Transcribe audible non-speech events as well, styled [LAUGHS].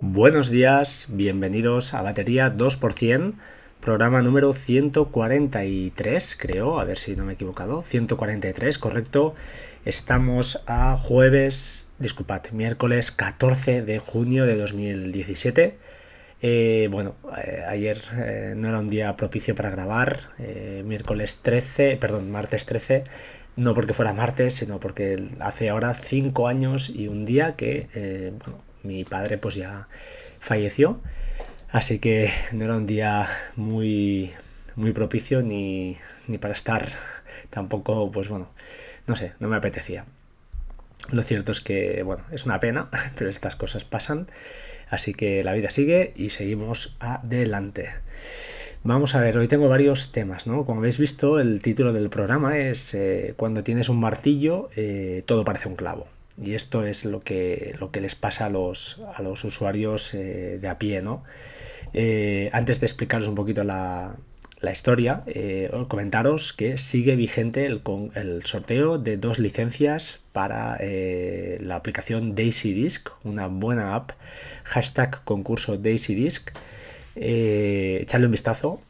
Buenos días, bienvenidos a Batería 2%, programa número 143, creo, a ver si no me he equivocado, 143, correcto. Estamos a jueves, disculpad, miércoles 14 de junio de 2017. Eh, bueno, eh, ayer eh, no era un día propicio para grabar, eh, miércoles 13, perdón, martes 13, no porque fuera martes, sino porque hace ahora 5 años y un día que, bueno, mi padre pues ya falleció, así que no era un día muy, muy propicio ni, ni para estar tampoco, pues bueno, no sé, no me apetecía. Lo cierto es que, bueno, es una pena, [LAUGHS] pero estas cosas pasan. Así que la vida sigue y seguimos adelante. Vamos a ver, hoy tengo varios temas, ¿no? Como habéis visto, el título del programa es eh, Cuando tienes un martillo, eh, todo parece un clavo. Y esto es lo que, lo que les pasa a los, a los usuarios eh, de a pie, ¿no? antes de explicaros un poquito la, la historia, comentaros que sigue vigente el, el, sorteo de dos licencias para la aplicación Daisy Disk, una buena app, hashtag concurso Daisy Disk. Eh, echadle un vistazo